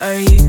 Are you?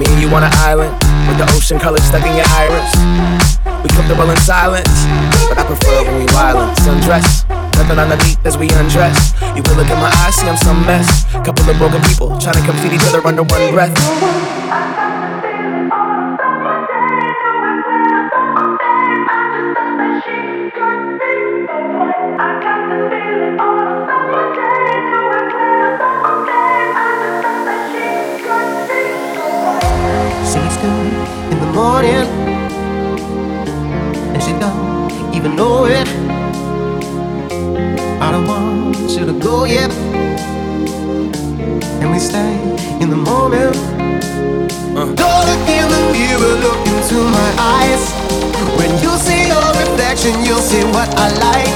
Me and you on an island with the ocean color stuck in your iris. We comfortable in silence, but I prefer when we violent. Sundress, nothing underneath as we undress. You will look in my eyes, see I'm some mess. Couple of broken people trying to complete each other under one breath. morning. And she don't even know it. I don't want you to go yet. And we stay in the moment. Uh. Don't look in the mirror, look into my eyes. When you see your reflection, you'll see what I like.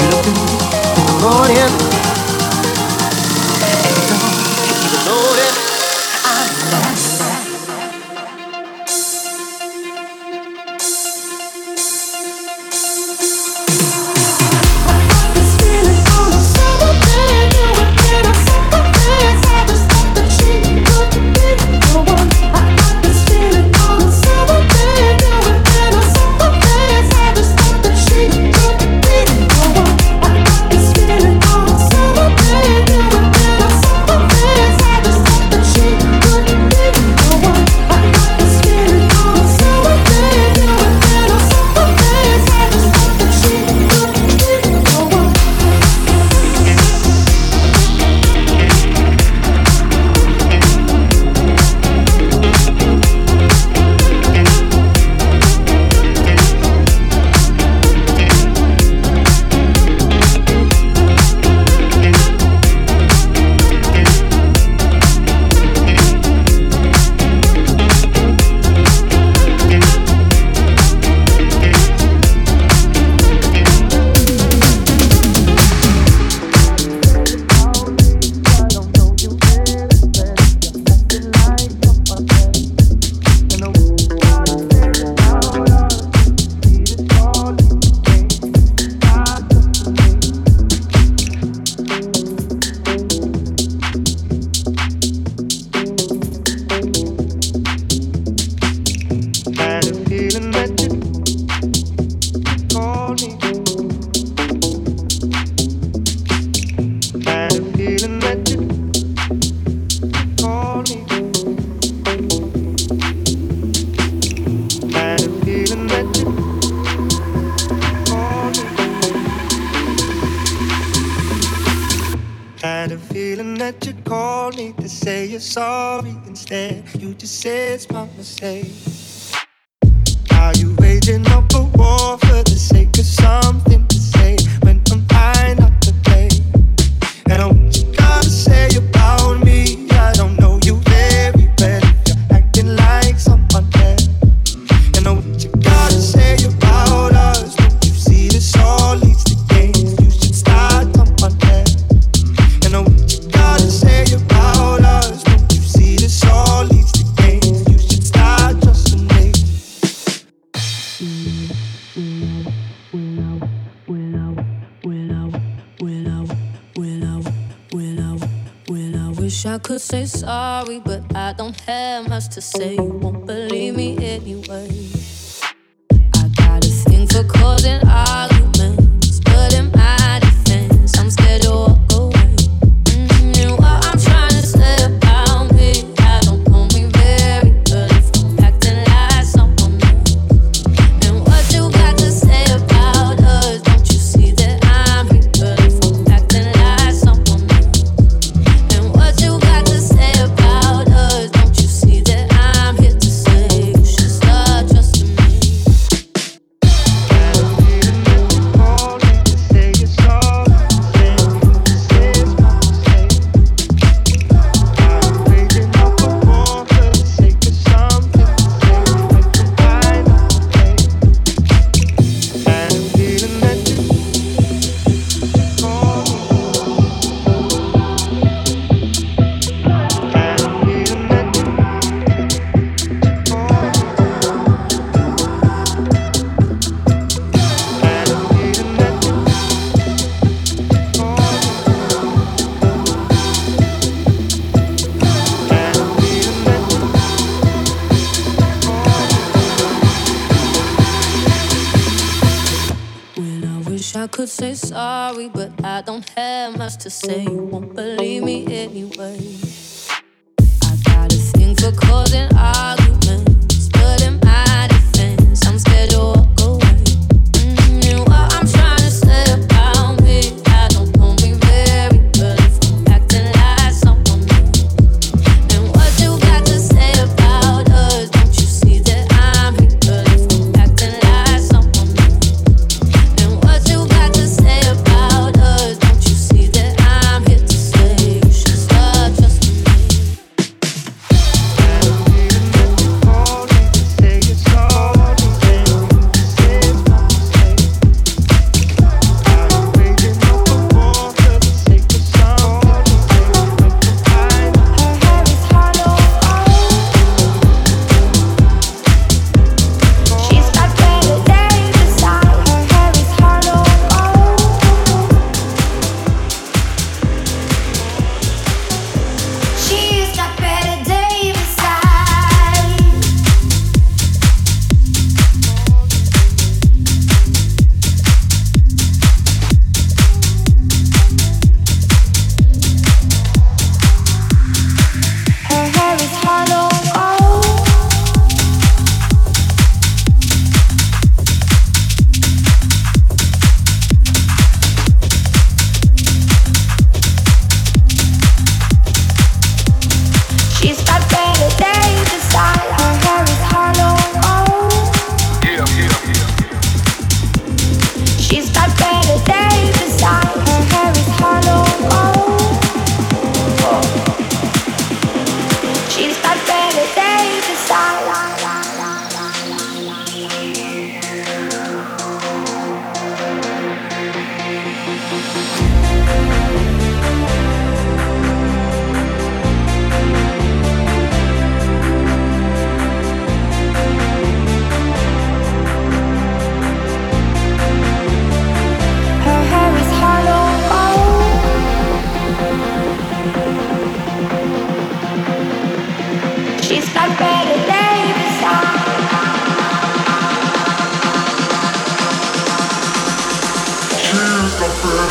You look in the morning. won't believe me anyway. I got a thing for causing all.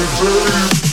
Saturday.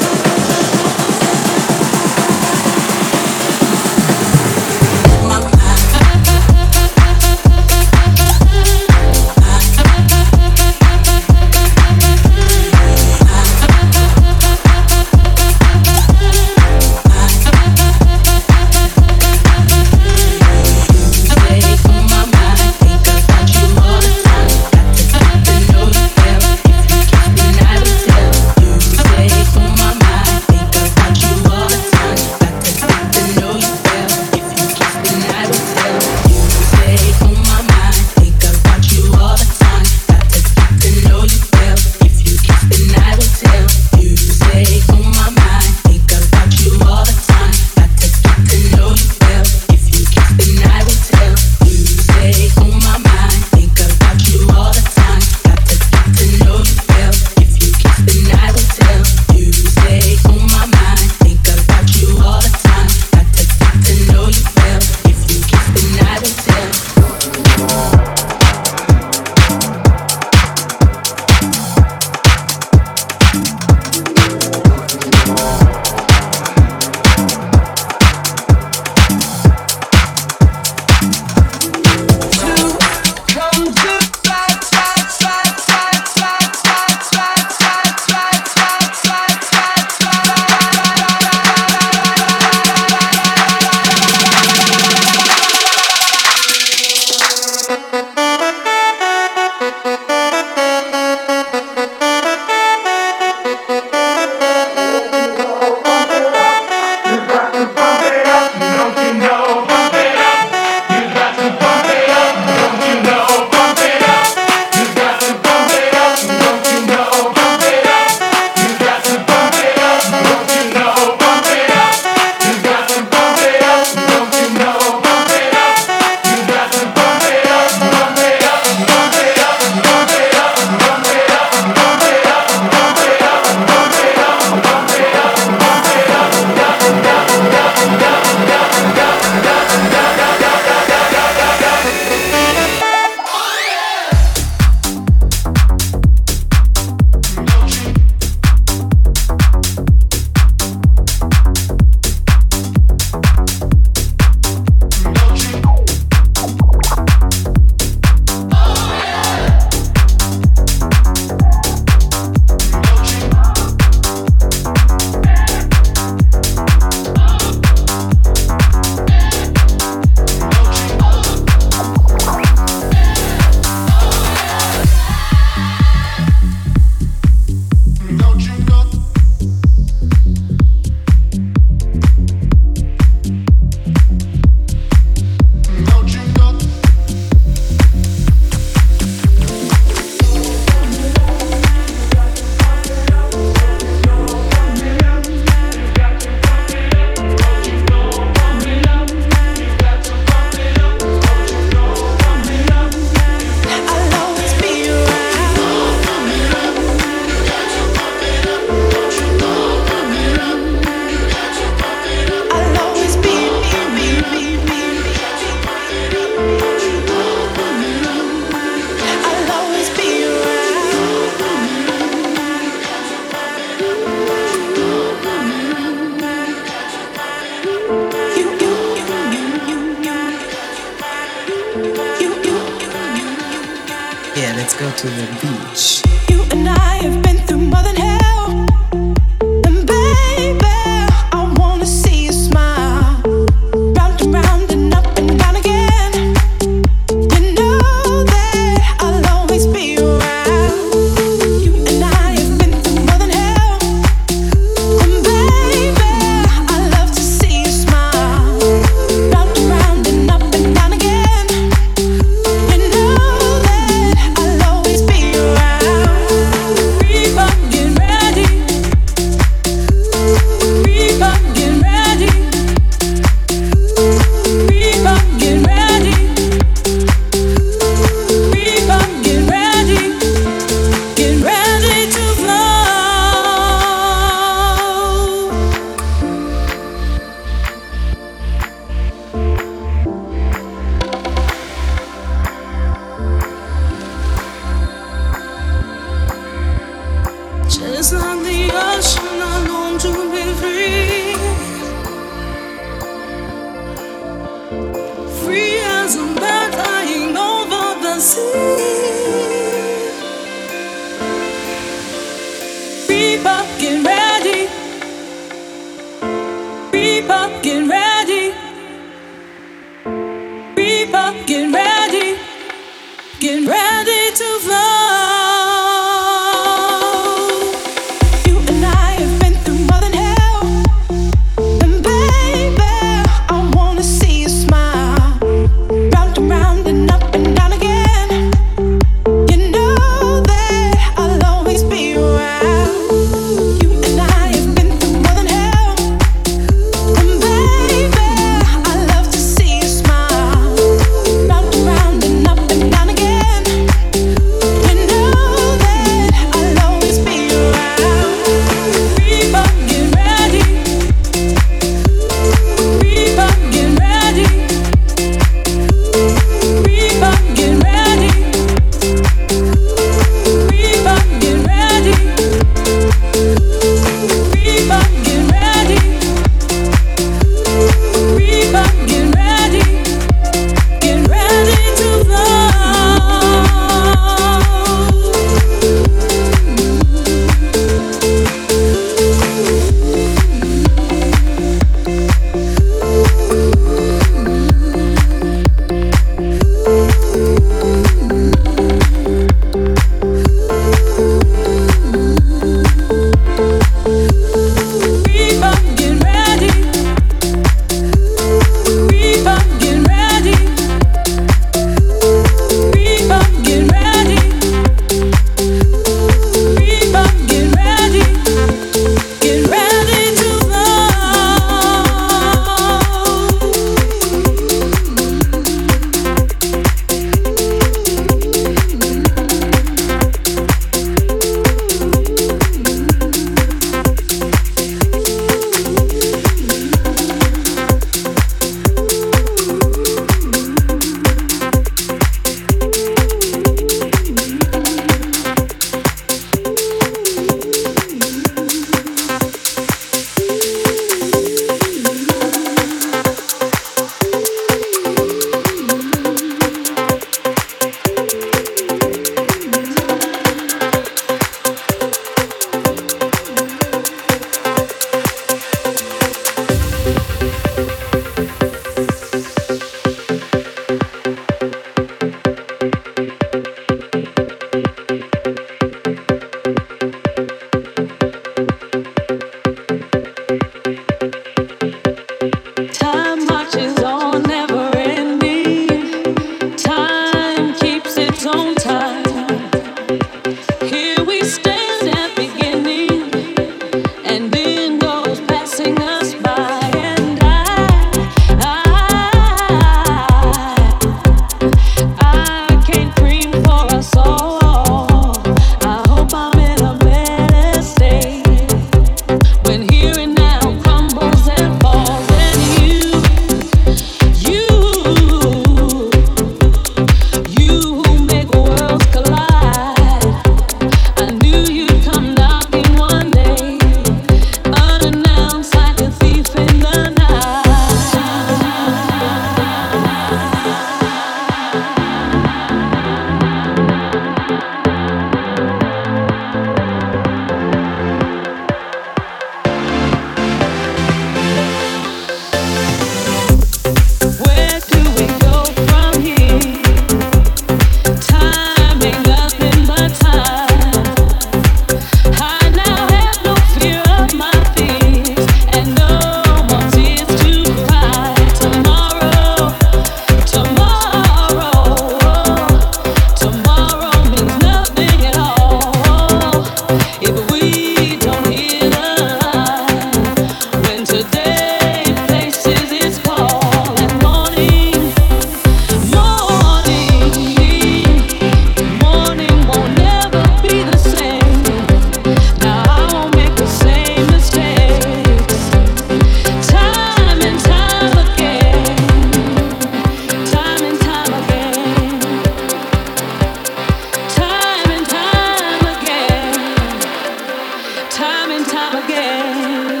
time and time again.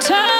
Time